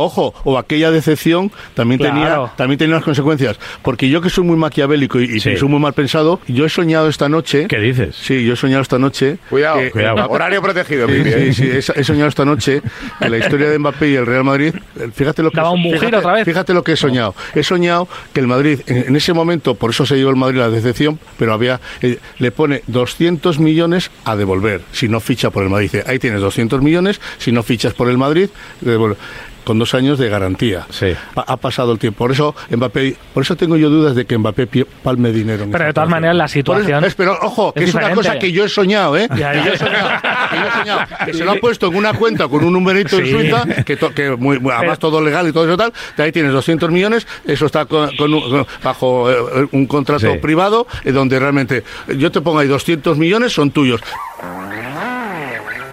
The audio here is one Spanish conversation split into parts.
Ojo, o aquella decepción también Claro. tenía también tenía unas consecuencias. Porque yo que soy muy maquiavélico y, y Sí. soy muy mal pensado, yo he soñado esta noche. ¿Qué dices? Sí, yo he soñado esta noche. Cuidado, que- Cuidado. Horario protegido, Sí, sí, ¿eh? sí, he, soñado esta noche que la historia de Mbappé y el Real Madrid, eh, fíjate lo que ¿Daba un fíjate, otra vez? fíjate lo que he soñado. He soñado que el Madrid en, en ese momento, por eso se llevó el Madrid la decepción, pero había eh, le pone 200 millones a devolver si no ficha por el Madrid. Dice, ahí tienes 200 millones, si no fichas por el Madrid, devuelve. Con dos años de garantía. Sí. Ha, pasado el tiempo. Por eso Mbappé, por eso tengo yo dudas de que Mbappé palme dinero. en Pero de todas maneras, la eso- situación es- pero ojo, que es es, una cosa que yo he soñado, ¿eh? Ya, Que ya. yo he soñado, que yo he soñado, que se lo ha puesto en una cuenta con un numerito en Sí. Suiza, que, to- que muy, muy- además Pero- todo legal y todo eso tal, de ahí tienes 200 millones, eso está con- con un- bajo eh, un contrato Sí. privado, eh, donde realmente yo te pongo ahí 200 millones, son tuyos.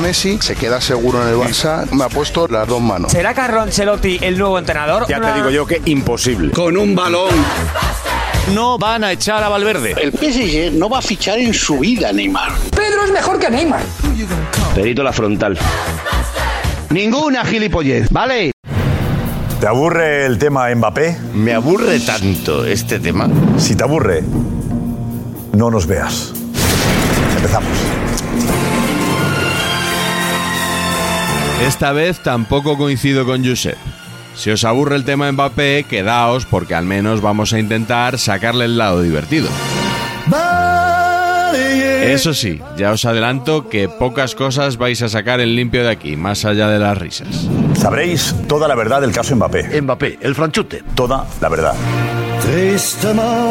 Messi se queda seguro en el Barça. Me ha puesto las dos manos. ¿Será Carlo Ancelotti el nuevo entrenador? Ya te digo yo que imposible. Con un balón. No van a echar a Valverde. El PSG no va a fichar en su vida Neymar. Pedro es mejor que Neymar. Perito la frontal. Ninguna gilipollez, ¿vale? ¿Te aburre el tema Mbappé? Me aburre tanto este tema. Si te aburre, no nos veas. Empezamos. Esta vez tampoco coincido con Josep. Si os aburre el tema Mbappé, quedaos porque al menos vamos a intentar sacarle el lado divertido. Eso sí, ya os adelanto que pocas cosas vais a sacar en limpio de aquí, más allá de las risas. Sabréis toda la verdad del caso Mbappé. Mbappé, el franchute. Toda la verdad.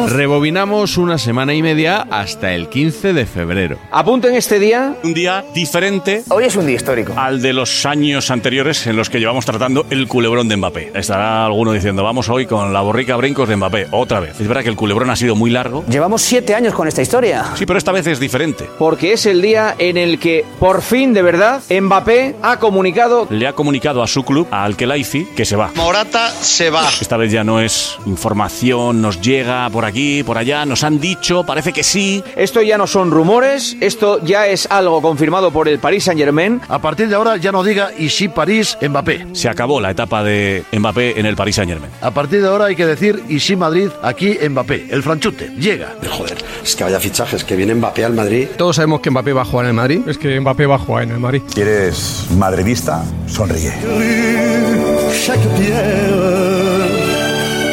Rebobinamos una semana y media hasta el 15 de febrero. Apunten este día. Un día diferente Hoy es un día histórico. al de los años anteriores en los que llevamos tratando el culebrón de Mbappé. Estará alguno diciendo, vamos hoy con la borrica brincos de Mbappé, otra vez. Es verdad que el culebrón ha sido muy largo. Llevamos siete años con esta historia. Sí, pero esta vez es diferente. Porque es el día en el que, por fin, de verdad, Mbappé ha comunicado Le ha comunicado a su club, a Al-Khelaifi, que se va. Morata se va. Esta vez ya no es información, nos llega por aquí, por allá, nos han dicho, parece que sí. Esto ya no son rumores, esto ya es algo confirmado por el Paris Saint Germain. A partir de ahora ya no diga y si París, Mbappé. Se acabó la etapa de Mbappé en el Paris Saint-Germain. A partir de ahora hay que decir y si Madrid, aquí Mbappé. El franchute, llega. Joder, es que vaya fichajes, que viene Mbappé al Madrid. Todos sabemos que Mbappé va a jugar en el Madrid. Es que Mbappé va a jugar en el Madrid. Si eres madridista, sonríe.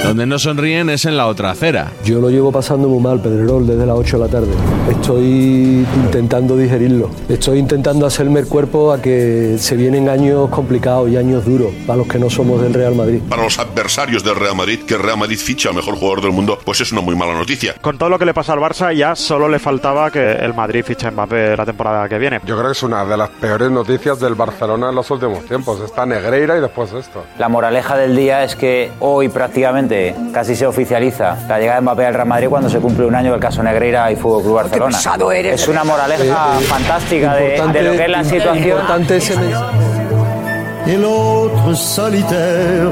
Donde no sonríen es en la otra acera. Yo lo llevo pasando muy mal, Pedrerol, desde las 8 de la tarde. Estoy intentando digerirlo. Estoy intentando hacerme el cuerpo a que se vienen años complicados y años duros para los que no somos del Real Madrid. Para los adversarios del Real Madrid, que el Real Madrid ficha al mejor jugador del mundo, pues es una muy mala noticia. Con todo lo que le pasa al Barça, ya solo le faltaba que el Madrid fiche a Mbappé la temporada que viene. Yo creo que es una de las peores noticias del Barcelona en los últimos tiempos. Está Negreira y después esto. La moraleja del día es que hoy prácticamente casi se oficializa la llegada de Mbappé al Real Madrid cuando se cumple un año del caso Negreira y Fútbol Club Barcelona. pesado eres. Es una moraleja Eh, eh, fantástica de, lo que es la situación. Importante ese mensaje. Et l'autre solitaire.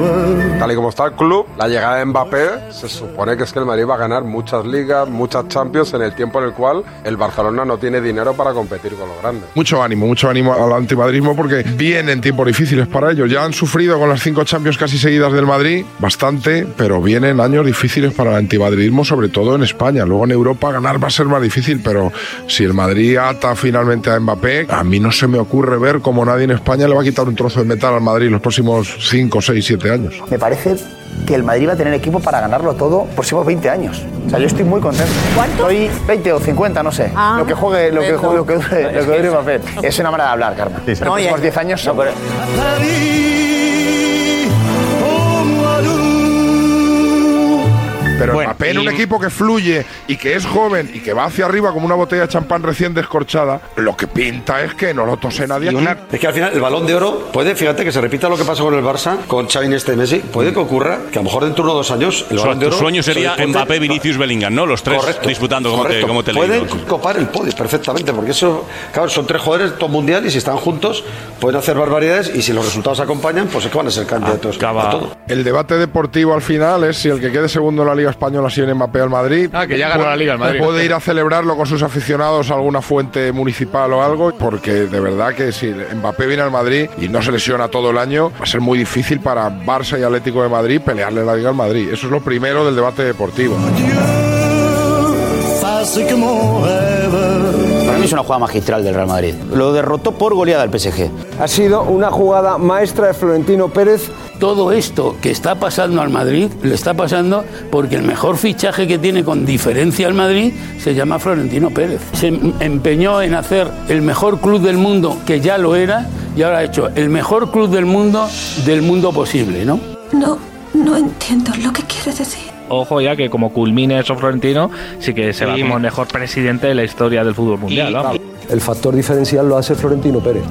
Tal y como está el club, la llegada de Mbappé se supone que es que el Madrid va a ganar muchas ligas, muchas Champions en el tiempo en el cual el Barcelona no tiene dinero para competir con los grandes. Mucho ánimo, mucho ánimo al antimadrismo porque vienen tiempos difíciles para ellos. Ya han sufrido con las cinco Champions casi seguidas del Madrid, bastante, pero vienen años difíciles para el antimadridismo, sobre todo en España. Luego en Europa ganar va a ser más difícil, pero si el Madrid ata finalmente a Mbappé, a mí no se me ocurre ver cómo nadie en España le va a quitar un trozo de metal al Madrid los próximos 5, 6, 7 años. Me parece que el Madrid va a tener equipo para ganarlo todo por próximos 20 años. O sea, yo estoy muy contento. ¿Cuánto? Estoy 20 o 50, no sé. Ah. lo que juegue, lo que juegue, lo que dure, lo que dure Mbappé. Es una manera de hablar, Carmen. Sí, sí. Los próximos 10 años son... Pero Bueno, Mbappé en y- un equipo que fluye y que es joven y que va hacia arriba como una botella de champán recién descorchada, lo que pinta es que no lo tose nadie aquí. Es que al final el balón de oro puede, fíjate que se repita lo que pasa con el Barça, con Xavi y Messi, puede que ocurra que a lo mejor dentro de uno o dos años el Su, balón de tu oro. sueño se sería discute- Mbappé, Vinicius, Bellingham, ¿no? Los tres Correcto, disputando como te, correcto. como te he leído. Pueden copar el podio perfectamente, porque eso, claro, son tres jugadores top mundial y si están juntos pueden hacer barbaridades y si los resultados acompañan, pues es que van a ser candidatos a todo. El debate deportivo al final es si el que quede segundo en la Liga Española sigue Mbappé al Madrid. Ah, que ya ganó puede- la Liga el Madrid. Puede ir a celebrarlo con sus aficionados a alguna fuente municipal o algo, porque de verdad que si Mbappé viene al Madrid y no se lesiona todo el año, va a ser muy difícil para Barça y Atlético de Madrid pelearle la Liga al Madrid. Eso es lo primero del debate deportivo. Para mí es una jugada magistral del Real Madrid. Lo derrotó por goleada el PSG. Ha sido una jugada maestra de Florentino Pérez. Todo esto que está pasando al Madrid le está pasando porque el mejor fichaje que tiene con diferencia al Madrid se llama Florentino Pérez. Se em- empeñó en hacer el mejor club del mundo, que ya lo era, y ahora ha hecho el mejor club del mundo del mundo posible, ¿no? No, no entiendo lo que quieres decir. Ojo ya que como culmine eso Florentino, sí que se va Sí. como el mejor presidente de la historia del fútbol mundial. El factor diferencial lo hace Florentino Pérez,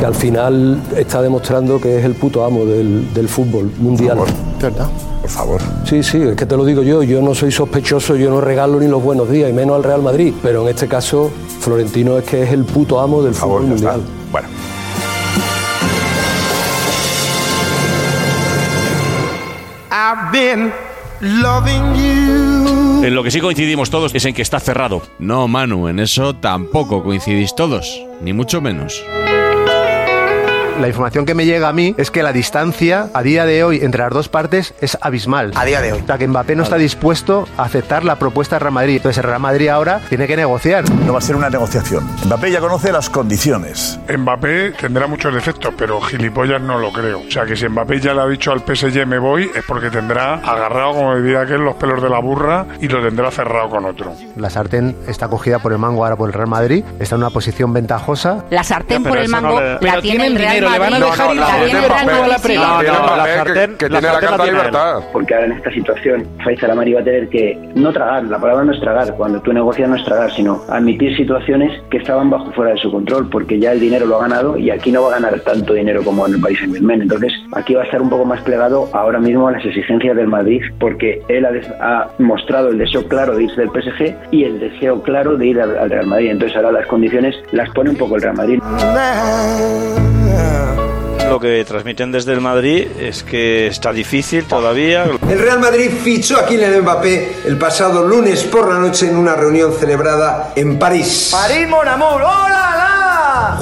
que al final está demostrando que es el puto amo del, del fútbol mundial. ¿Verdad? Por favor. Sí, sí, es que te lo digo yo, yo no soy sospechoso, yo no regalo ni los buenos días, y menos al Real Madrid, pero en este caso Florentino es que es el puto amo del fútbol mundial. Bueno. I've been. En lo que sí coincidimos todos es en que está cerrado. No, Manu, en eso tampoco coincidís todos, ni mucho menos. La información que me llega a mí es que la distancia a día de hoy entre las dos partes es abismal. A día de hoy. O sea, que Mbappé no está dispuesto a aceptar la propuesta del Real Madrid. Entonces el Real Madrid ahora tiene que negociar. No va a ser una negociación. Mbappé ya conoce las condiciones. Mbappé tendrá muchos defectos, pero gilipollas no lo creo. O sea que si Mbappé ya le ha dicho al PSG me voy, es porque tendrá agarrado, como diría aquel, los pelos de la burra y lo tendrá cerrado con otro. La sartén está cogida por el mango ahora por el Real Madrid. Está en una posición ventajosa. La sartén Ya, por el no mango le- la Pero tiene el Real dinero, le van a dejar ir la la. No, no, la sartén- que tiene la carta de libertad. Porque ahora en esta situación, Faiz Alamari va a tener que no tragar, la palabra no es tragar, cuando tú negocias no es tragar, sino admitir situaciones que estaban bajo fuera de su control, porque ya el dinero lo ha ganado y aquí no va a ganar tanto dinero como en el Paris Saint-Germain. Entonces, aquí va a estar un poco más plegado ahora mismo a las exigencias del Madrid, porque él ha, mostrado el deseo claro de irse del PSG y el deseo claro de ir al, al Real Madrid. Entonces, ahora las condiciones las pone un poco el Real Madrid. Lo que transmiten desde el Madrid es que está difícil todavía. El Real Madrid fichó a Kylian Mbappé el pasado lunes por la noche en una reunión celebrada en París. París, mon amour, ¡hola, la!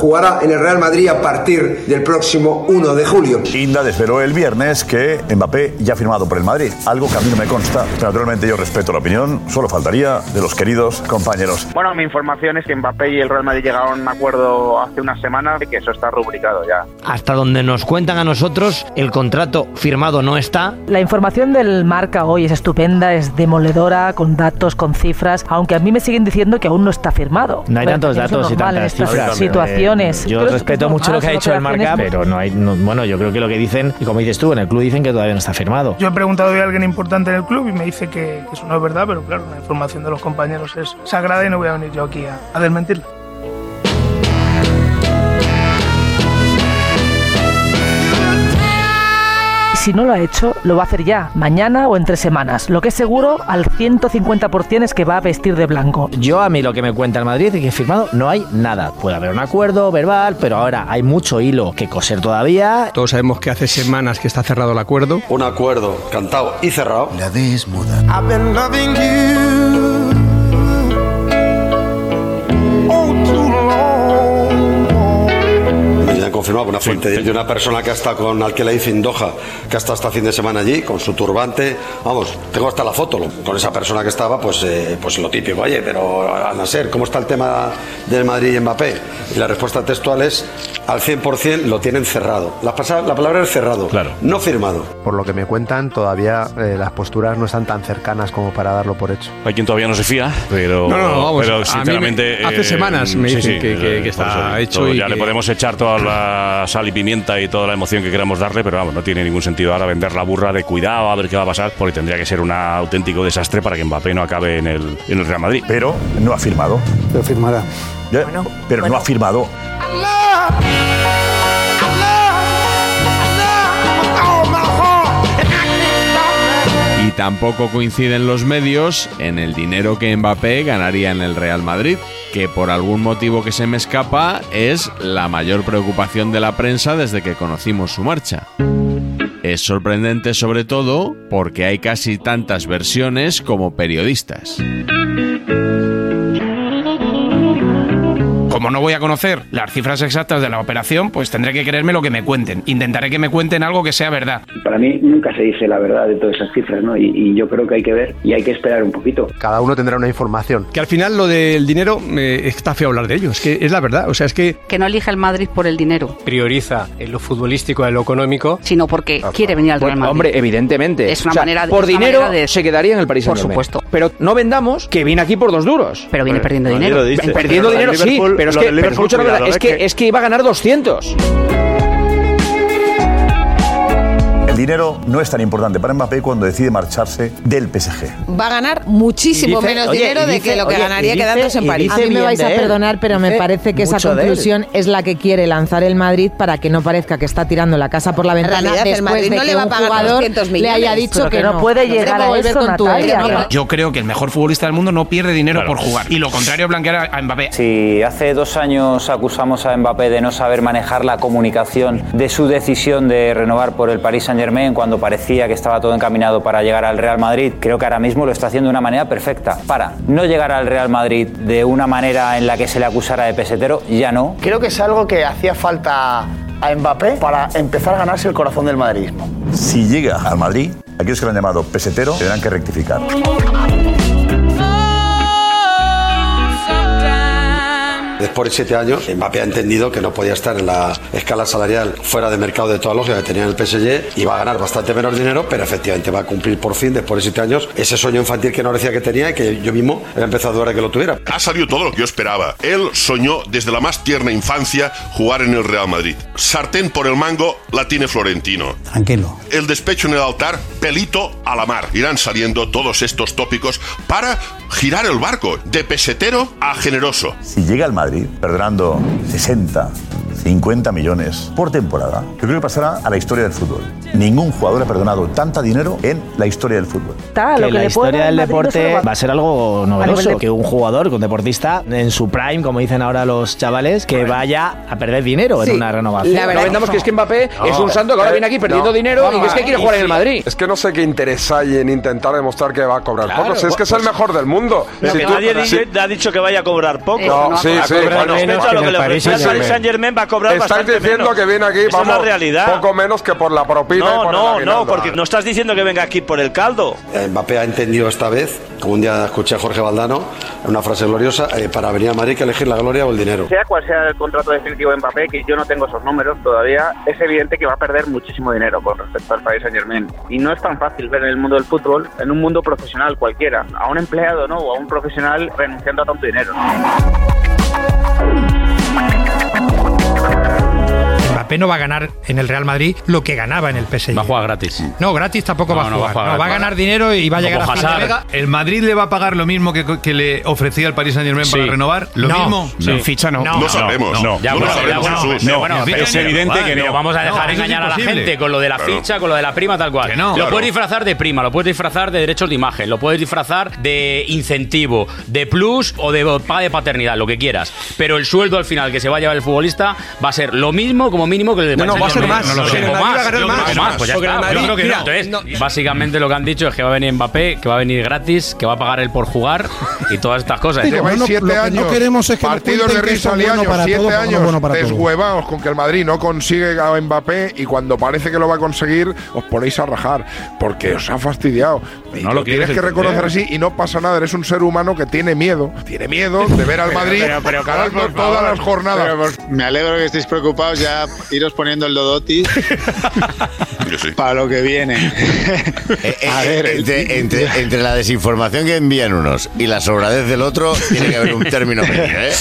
Jugará en el Real Madrid a partir del próximo 1 de julio. Inda desveló el viernes que Mbappé ya ha firmado por el Madrid, algo que a mí no me consta. Naturalmente yo respeto la opinión, solo faltaría de los queridos compañeros. Bueno, mi información es que Mbappé y el Real Madrid llegaron a un acuerdo hace unas semanas y que eso está rubricado ya. Hasta donde nos cuentan a nosotros, el contrato firmado no está. La información del Marca hoy es estupenda, es demoledora, con datos, con cifras, aunque a mí me siguen diciendo que aún no está firmado. No hay tantos datos y tantas cifras. situaciones. Yo Creo respeto es mucho lo que ha son el Marca, pero no hay. no- bueno, yo creo que lo que dicen, y como dices tú, en el club dicen que todavía no está firmado. Yo he preguntado hoy a alguien importante en el club y me dice que, que eso no es verdad, pero claro, la información de los compañeros es sagrada y no voy a venir yo aquí a, a desmentirla. Si no lo ha hecho, lo va a hacer ya, mañana o en tres semanas. Lo que es seguro al 150% es que va a vestir de blanco. Yo a mí lo que me cuenta el Madrid es que firmado no hay nada. Puede haber un acuerdo verbal, pero ahora hay mucho hilo que coser todavía. Todos sabemos que hace semanas que está cerrado el acuerdo. Un acuerdo cantado y cerrado. La D es muda. I've been loving you por una fuente de una persona que ha estado con Al-Khelaifi en Doha, que ha estado hasta fin de semana allí, con su turbante. Vamos, tengo hasta la foto. lo- Con esa persona que estaba, pues, eh, pues lo típico. Oye, pero a Nasser, ¿cómo está el tema del Madrid y Mbappé? Y la respuesta textual es, al 100% lo tienen cerrado. La, pasa- la palabra es cerrado, no firmado. Por lo que me cuentan, todavía eh, las posturas no están tan cercanas como para darlo por hecho. Hay quien todavía no se fía, pero, No, no, vamos, a pero mí me- sinceramente. eh, hace semanas me sí, dicen sí, que- que- que eh, está por eso, hecho todo, y Ya le que- podemos echar toda la sal y pimienta y toda la emoción que queramos darle, pero vamos, no tiene ningún sentido ahora vender la burra de cuidado a ver qué va a pasar, porque tendría que ser un auténtico desastre para que Mbappé no acabe en el, en el Real Madrid. Pero no ha firmado. Pero firmará. pero no ha firmado. Tampoco coinciden los medios en el dinero que Mbappé ganaría en el Real Madrid, que por algún motivo que se me escapa es la mayor preocupación de la prensa desde que conocimos su marcha. Es sorprendente sobre todo porque hay casi tantas versiones como periodistas. Como no voy a conocer las cifras exactas de la operación, pues tendré que creerme lo que me cuenten. Intentaré que me cuenten algo que sea verdad. Para mí nunca se dice la verdad de todas esas cifras, ¿no? Y, y yo creo que hay que ver y hay que esperar un poquito. Cada uno tendrá una información. Que al final lo del dinero eh, está feo hablar de ello. Es que es la verdad. O sea, es que que no elige el Madrid por el dinero, prioriza en lo futbolístico, en lo económico. sino porque quiere venir al Real Madrid. Hombre, evidentemente. Es una O sea, manera de- Por dinero de- se quedaría en el Paris Por supuesto. Pero no vendamos que viene aquí por dos duros. Pero viene perdiendo dinero. Perdiendo dinero, sí. Pero es que, es que, que- es que iba a ganar 200. El dinero no es tan importante para Mbappé cuando decide marcharse del PSG. Va a ganar muchísimo dice- menos oye, dinero de que lo que oye, ganaría dice- quedándose en París. A mí me vais a perdonar, pero me parece que esa conclusión es la que quiere lanzar el Madrid para que no parezca que está tirando la casa por la ventana realidad, el después Madrid de no que le va a un pagar jugador 200 le haya dicho que que no. puede llegar a volver eso, con tu no. Yo creo que el mejor futbolista del mundo no pierde dinero por jugar. Y lo contrario, blanquear a- a Mbappé. Si hace dos años acusamos a Mbappé de no saber manejar la comunicación de su decisión de renovar por el Paris Saint Germain cuando parecía que estaba todo encaminado para llegar al Real Madrid, creo que ahora mismo lo está haciendo de una manera perfecta. Para no llegar al Real Madrid de una manera en la que se le acusara de pesetero, ya no. Creo que es algo que hacía falta a Mbappé para empezar a ganarse el corazón del madridismo. Si llega al Madrid, aquellos que lo han llamado pesetero tendrán que rectificar. Después de siete años, Mbappé ha entendido que no podía estar en la escala salarial fuera de mercado de toda lógica que tenía en el PSG y va a ganar bastante menos dinero, pero efectivamente va a cumplir por fin, después de siete años, ese sueño infantil que no decía que tenía y que yo mismo he empezado a dudar de que lo tuviera. Ha salido todo lo que yo esperaba. Él soñó desde la más tierna infancia jugar en el Real Madrid. Sartén por el mango la tiene Florentino. Tranquilo. El despecho en el altar, pelito a la mar. Irán saliendo todos estos tópicos para girar el barco de pesetero a generoso. Si llega al Madrid perdonando 60, 50 millones por temporada, yo creo que pasará a la historia del fútbol. Ningún jugador ha perdonado tanta dinero en la historia del fútbol. Está, que lo que la historia del el no deporte va- a ser algo novedoso. de- Que un jugador, que un deportista, en su prime, como dicen ahora los chavales, que vaya a perder dinero Sí. en una renovación. no vendamos que es que Mbappé es un santo que ahora viene aquí perdiendo dinero y que es que quiere jugar en el Madrid. Es que no sé qué interés hay en intentar demostrar que va a cobrar Claro, poco. Si es que es el pues- mejor del mundo. No, Si que tú- nadie si- ha dicho que vaya a cobrar poco. No, sí, sí. Bueno, respecto a lo que le el Paris Saint Germain va a cobrar bastante diciendo menos. que viene aquí, Esa es vamos, la realidad. poco menos que por la propina y No, por el no, no, aguinaldo. porque no estás diciendo que venga aquí por el caldo. Eh, Mbappé ha entendido esta vez, como un día escuché a Jorge Valdano, una frase gloriosa, eh, para venir a Madrid hay que elegir la gloria o el dinero. Sea cual sea el contrato definitivo de Mbappé, que yo no tengo esos números todavía, es evidente que va a perder muchísimo dinero con respecto al Paris Saint Germain. Y no es tan fácil ver en el mundo del fútbol, en un mundo profesional cualquiera, a un empleado ¿no? o a un profesional renunciando a tanto dinero. Mbappé Mbappé no va a ganar en el Real Madrid lo que ganaba en el PSG. Va a jugar gratis. No, gratis tampoco No, va a no va a jugar. No, va a ganar dinero y va a llegar a fin de Hazard. Vega. ¿El Madrid le va a pagar lo mismo que, que le ofrecía el Paris Saint Germain para Sí. renovar? ¿Lo No. mismo? Sí. Ficha no. No sabemos. No, Ya, bueno, sabemos, ya, bueno, Jesús. pero No, bueno, es evidente que no. vamos a dejar engañar a la gente con lo de la ficha, con lo de la prima, tal cual. Lo puedes disfrazar de prima, lo puedes disfrazar de derechos de imagen, lo puedes disfrazar de incentivo, de plus o de paga de paternidad, lo que quieras. Pero el sueldo al final que se va a llevar el futbolista va a ser lo mismo como mínimo que el de No, no, va a ser más. Que más. Pues ya Porque está. el Madrid- Yo creo que mira, no. Entonces, básicamente lo que han dicho es que va a venir Mbappé, que va a venir gratis, que va a pagar él por jugar y todas estas cosas. Bueno, siete lo que no queremos es que partidos de que risa bueno liaños, para siete todo, años bueno para todo. deshuevados con que el Madrid no consigue a Mbappé y cuando parece que lo va a conseguir os ponéis a rajar porque os ha fastidiado. Y No lo lo tienes que reconocer así y no pasa nada. Eres un ser humano que tiene miedo, tiene miedo de ver al Madrid pero, pero, ganando por todas las jornadas. Pero, por- me alegro que estéis preocupados ya iros poniendo el Dodoti para lo que viene. A ver, entre, entre- entre la desinformación que envían unos y la sobradez del otro, tiene que haber un término medio, ¿eh?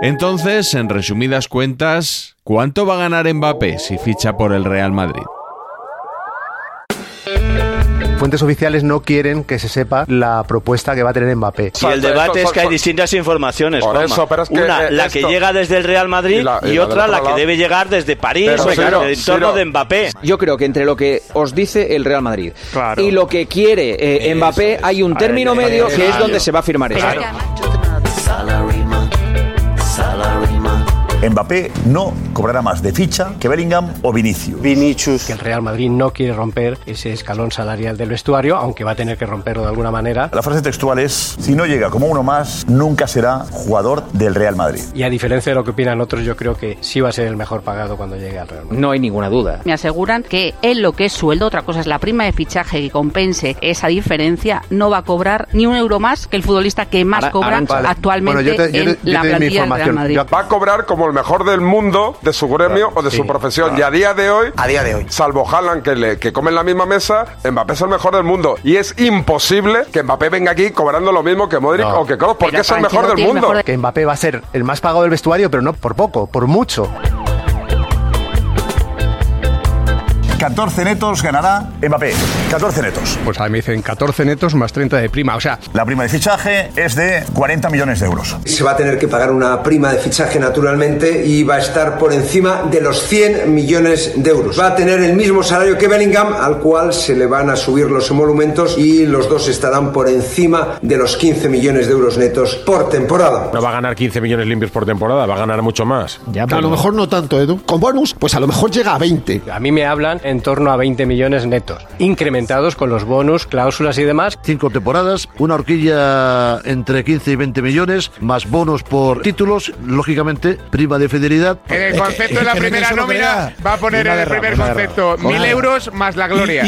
Entonces, en resumidas cuentas, ¿cuánto va a ganar Mbappé si ficha por el Real Madrid? Fuentes oficiales no quieren que se sepa la propuesta que va a tener Mbappé. Si el debate es que hay distintas informaciones, Por Juanma. eso, pero es que, una eh, la esto- que llega desde el Real Madrid y la- y, y otra la que lado. debe llegar desde París, Pero, o Ciro, del entorno de Mbappé. Yo creo que entre lo que os dice el Real Madrid y lo que quiere eh, Mbappé hay un término medio que es donde se va a firmar eso. Mbappé no cobrará más de ficha que Bellingham o Vinicius. Vinicius. Que el Real Madrid no quiere romper ese escalón salarial del vestuario, aunque va a tener que romperlo de alguna manera. La frase textual es, si no llega como uno más, nunca será jugador del Real Madrid. Y a diferencia de lo que opinan otros, yo creo que sí va a ser el mejor pagado cuando llegue al Real Madrid. No hay ninguna duda. Me aseguran que él lo que es sueldo, otra cosa es la prima de fichaje que compense esa diferencia, no va a cobrar ni un euro más que el futbolista que más Ahora- cobra ahora- vale. actualmente Bueno, yo te- yo te- en yo la plantilla del Real. Madrid. Va a cobrar como el mejor del mundo de su gremio o de su profesión. Y a día de hoy, a día de hoy, salvo Haaland que, le, que come en la misma mesa, Mbappé es el mejor del mundo. Y es imposible que Mbappé venga aquí cobrando lo mismo que Modric o que Kroos, porque es el mejor del mundo. Que Mbappé va a ser el más pagado del vestuario, pero no por poco, por mucho. 14 netos ganará Mbappé. 14 netos. Pues a mí me dicen 14 netos más 30 de prima. O sea, La prima de fichaje es de 40 millones de euros. Se va a tener que pagar una prima de fichaje naturalmente y va a estar por encima de los 100 millones de euros. Va a tener el mismo salario que Bellingham, al cual se le van a subir los emolumentos y los dos estarán por encima de los 15 millones de euros netos por temporada. No va a ganar 15 millones limpios por temporada, va a ganar mucho más. A lo mejor no tanto, Edu. Con bonus, pues a lo mejor llega a 20. A mí me hablan en torno a 20 millones netos, incrementados con los bonus, cláusulas y demás. Cinco temporadas, una horquilla entre 15 y 20 millones, más bonos por títulos, lógicamente, prima de fidelidad. En el concepto de la primera nómina va a poner en el primer concepto mil euros más la gloria.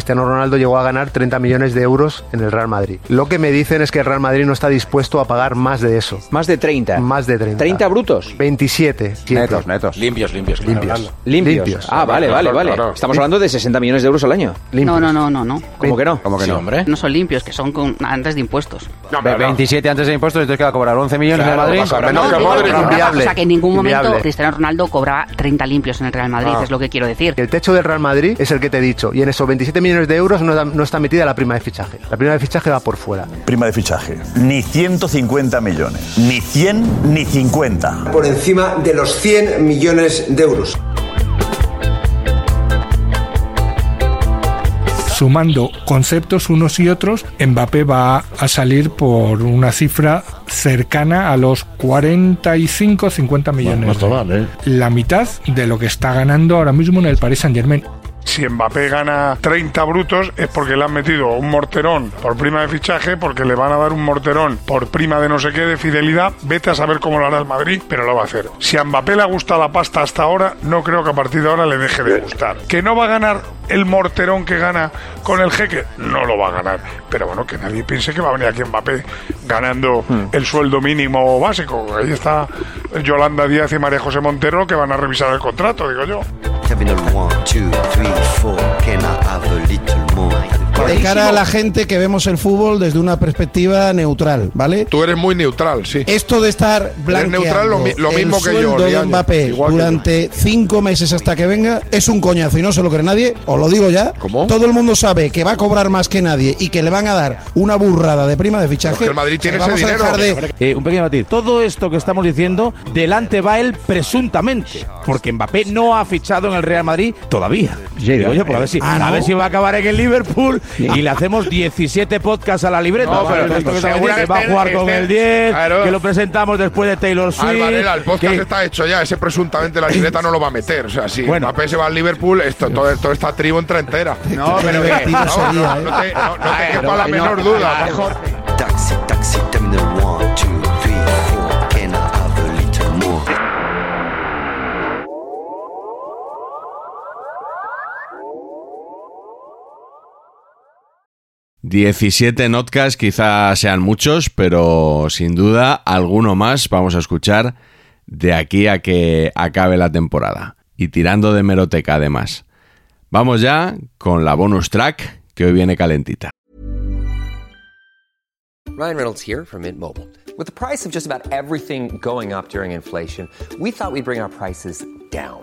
Cristiano Ronaldo llegó a ganar 30 millones de euros en el Real Madrid. Lo que me dicen es que el Real Madrid no está dispuesto a pagar más de eso. Más de 30. Más de 30. ¿30 brutos? 27. Netos, netos. Limpios, limpios. Limpios. Limpios. Limpios. Ah, vale, vale, vale. Claro. Estamos hablando de 60 millones de euros al año. No, no, no, no, no. ¿Cómo que no? ¿Cómo que no, hombre? No son limpios, que son con, antes de impuestos. Ve- 27 antes de impuestos, entonces que va a cobrar 11 millones Claro, en Madrid. pasa menos No, que Inviable. o sea, que en ningún momento Inviable. Cristiano Ronaldo cobraba 30 limpios en el Real Madrid, Ah. es lo que quiero decir. El techo del Real Madrid es el que te he dicho. Y en esos 27 millones de euros no, da- no está metida la prima de fichaje. La prima de fichaje va por fuera. Prima de fichaje. Ni 150 millones. Ni 100 ni 50. Por encima de los 100 millones de euros. Sumando conceptos unos y otros, Mbappé va a salir por una cifra cercana a los 45-50 millones. mal, ¿eh? La mitad de lo que está ganando ahora mismo en el Paris Saint Germain. Si Mbappé gana 30 brutos es porque le han metido un morterón por prima de fichaje, porque le van a dar un morterón por prima de no sé qué de fidelidad. Vete a saber cómo lo hará el Madrid, pero lo va a hacer. Si a Mbappé le ha gustado la pasta hasta ahora, no creo que a partir de ahora le deje de gustar. Que no va a ganar el morterón que gana con el jeque, no lo va a ganar. Pero bueno, que nadie piense que va a venir aquí Mbappé ganando el sueldo mínimo básico. Ahí está Yolanda Díaz y María José Montero que van a revisar el contrato, digo yo. De cara a la gente que vemos el fútbol desde una perspectiva neutral, ¿vale? Tú eres muy neutral, sí. Esto de estar blanqueando neutral lo mi- lo mismo el que yo, sueldo de Mbappé igual que durante cinco meses hasta que venga es un coñazo y no se lo cree nadie, os lo digo ya. ¿Cómo? Todo el mundo sabe que va a cobrar más que nadie y que le van a dar una burrada de prima de fichaje. Porque el Madrid tiene Vamos ese a dejar dinero. de- Eh, un pequeño matiz. Todo esto que estamos diciendo, delante va él presuntamente. Porque Mbappé no ha fichado en el Real Madrid todavía. Digo yo, pues a ver si, Ah, ¿no? a ver si va a acabar en el Liverpool y le hacemos 17 podcasts a la libreta. No, pero Esto que que va a jugar con el 10, claro. que lo presentamos después de Taylor Swift. Alvarela, el podcast que- está hecho ya. Ese presuntamente la libreta no lo va a meter. O sea, si Bueno. Mbappé se va al Liverpool, esto, todo, toda esta tribu entra entera. No, pero que- no, no, ¿eh? no te, no, no te quepa la no, menor a duda. 17 notcasts quizás sean muchos, pero sin duda alguno más vamos a escuchar de aquí a que acabe la temporada. Y tirando de meroteca además. Vamos ya con la bonus track que hoy viene calentita. Ryan Reynolds here from Mint Mobile. With the price of just about everything going up during inflation, we thought we'd bring our prices down.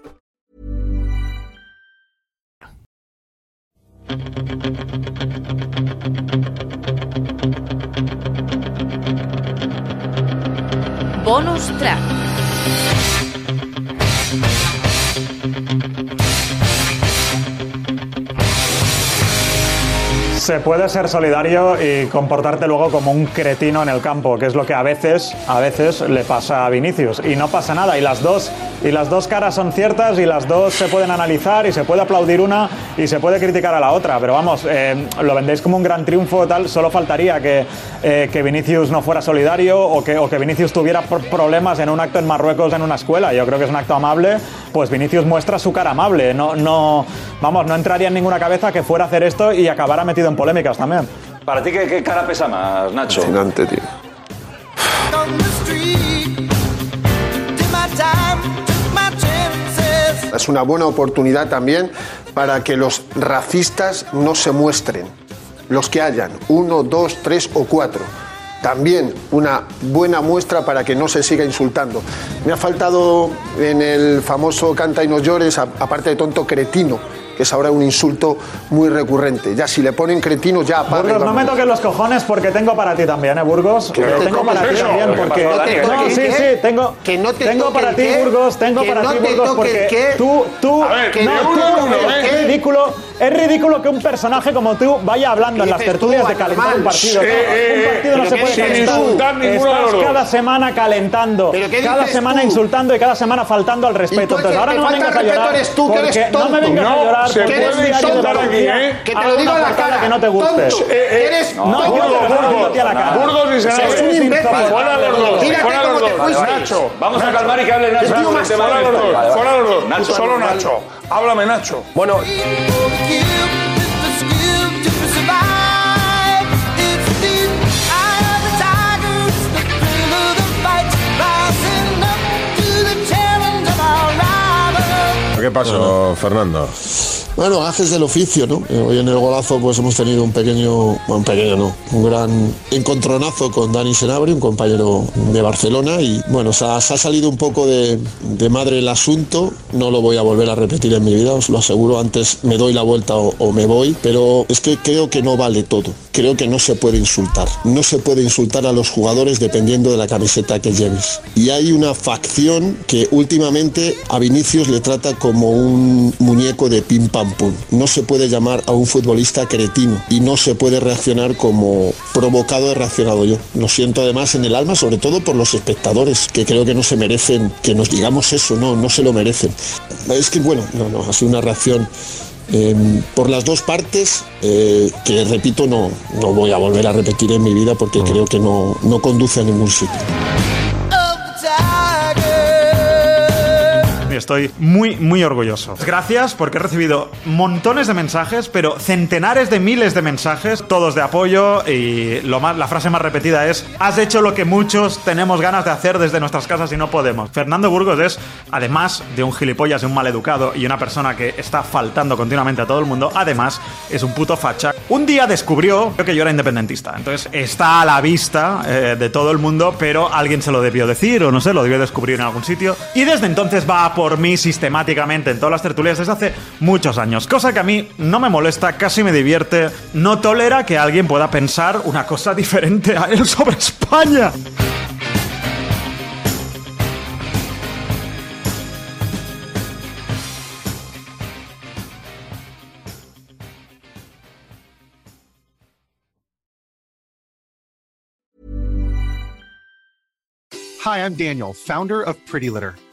Bonus track. Se puede ser solidario y comportarte luego como un cretino en el campo, que es lo que a veces, a veces le pasa a Vinicius. Y no pasa nada. Y las dos, y las dos caras son ciertas y las dos se pueden analizar y se puede aplaudir una y se puede criticar a la otra. Pero vamos, eh, lo vendéis como un gran triunfo tal. Solo faltaría que, eh, que Vinicius no fuera solidario o que, o que Vinicius tuviera problemas en un acto en Marruecos en una escuela. Yo creo que es un acto amable. Pues Vinicius muestra su cara amable. No, no, vamos, no entraría en ninguna cabeza que fuera a hacer esto y acabara metido en polémicas también. ¿Para ti qué, qué cara pesa más, Nacho? Fascinante, tío. Es una buena oportunidad también para que los racistas no se muestren, los que hayan, uno, dos, tres o cuatro. También una buena muestra para que no se siga insultando. Me ha faltado en el famoso canta y no llores, a- aparte de tonto, cretino, es ahora un insulto muy recurrente. Ya si le ponen cretino, ya Burgos, no me toques los cojones porque tengo para ti también, ¿eh, Burgos? Que no Eh, te tengo toques para ti también ¿Qué porque... No, ¿Que sí, sí, tengo, Que no te tengo para ti. Burgos, tengo para ti, Burgos, porque tú, tú, que no, es ¿eh? ridículo, es ridículo que un personaje como tú vaya hablando en las tertulias de calentar un partido. Sí, No, eh, un partido no se puede sin calentar. Estás cada semana calentando, ¿Pero qué cada semana tú? insultando y cada semana faltando al respeto. Entonces ahora no me vengas a llorar eres tú, que eres no me tonto. vengas a llorar se puede insultar aquí, ¿eh? Que te haga lo digo a la portada cara. que no te guste. Eh, eh, eres no, la cara. Burgos y Senado. Es un imbécil. Fuera los dos. Fuera los dos. Nacho. Vamos a calmar y que hable Nacho. Fuera los dos. Fuera los dos. Nacho, Solo. Nacho. Háblame, Nacho. Bueno, ¿Qué pasó, Fernando? Bueno, gajes del oficio, ¿no? Eh, Hoy en el golazo pues hemos tenido un pequeño, un pequeño no, un gran encontronazo con Dani Senabri, un compañero de Barcelona y bueno, se ha, salido un poco de, madre el asunto, no lo voy a volver a repetir en mi vida, os lo aseguro, antes me doy la vuelta o, o me voy, pero es que creo que no vale todo, creo que no se puede insultar, no se puede insultar a los jugadores dependiendo de la camiseta que lleves. Y hay una facción que últimamente a Vinicius le trata como un muñeco de pim No se puede llamar a un futbolista cretino y no se puede reaccionar como provocado he reaccionado yo. Lo siento además en el alma, sobre todo por los espectadores, que creo que no se merecen que nos digamos eso, no, no se lo merecen. Es que bueno, no, no, ha sido una reacción eh, por las dos partes, eh, que repito, no, no voy a volver a repetir en mi vida porque creo que no, no conduce a ningún sitio. Estoy muy, muy orgulloso. Gracias porque he recibido montones de mensajes, pero centenares de miles de mensajes, todos de apoyo y lo más, la frase más repetida es, has hecho lo que muchos tenemos ganas de hacer desde nuestras casas y no podemos. Fernando Burgos es, además de un gilipollas y un maleducado y una persona que está faltando continuamente a todo el mundo, además es un puto facha. Un día descubrió que yo era independentista, entonces está a la vista eh, de todo el mundo, pero alguien se lo debió decir o no sé, lo debió descubrir en algún sitio y desde entonces va a por mí sistemáticamente en todas las tertulias desde hace muchos años, cosa que a mí no me molesta, casi me divierte, no tolera que alguien pueda pensar una cosa diferente a él sobre España. Hi, I'm Daniel, founder of Pretty Litter.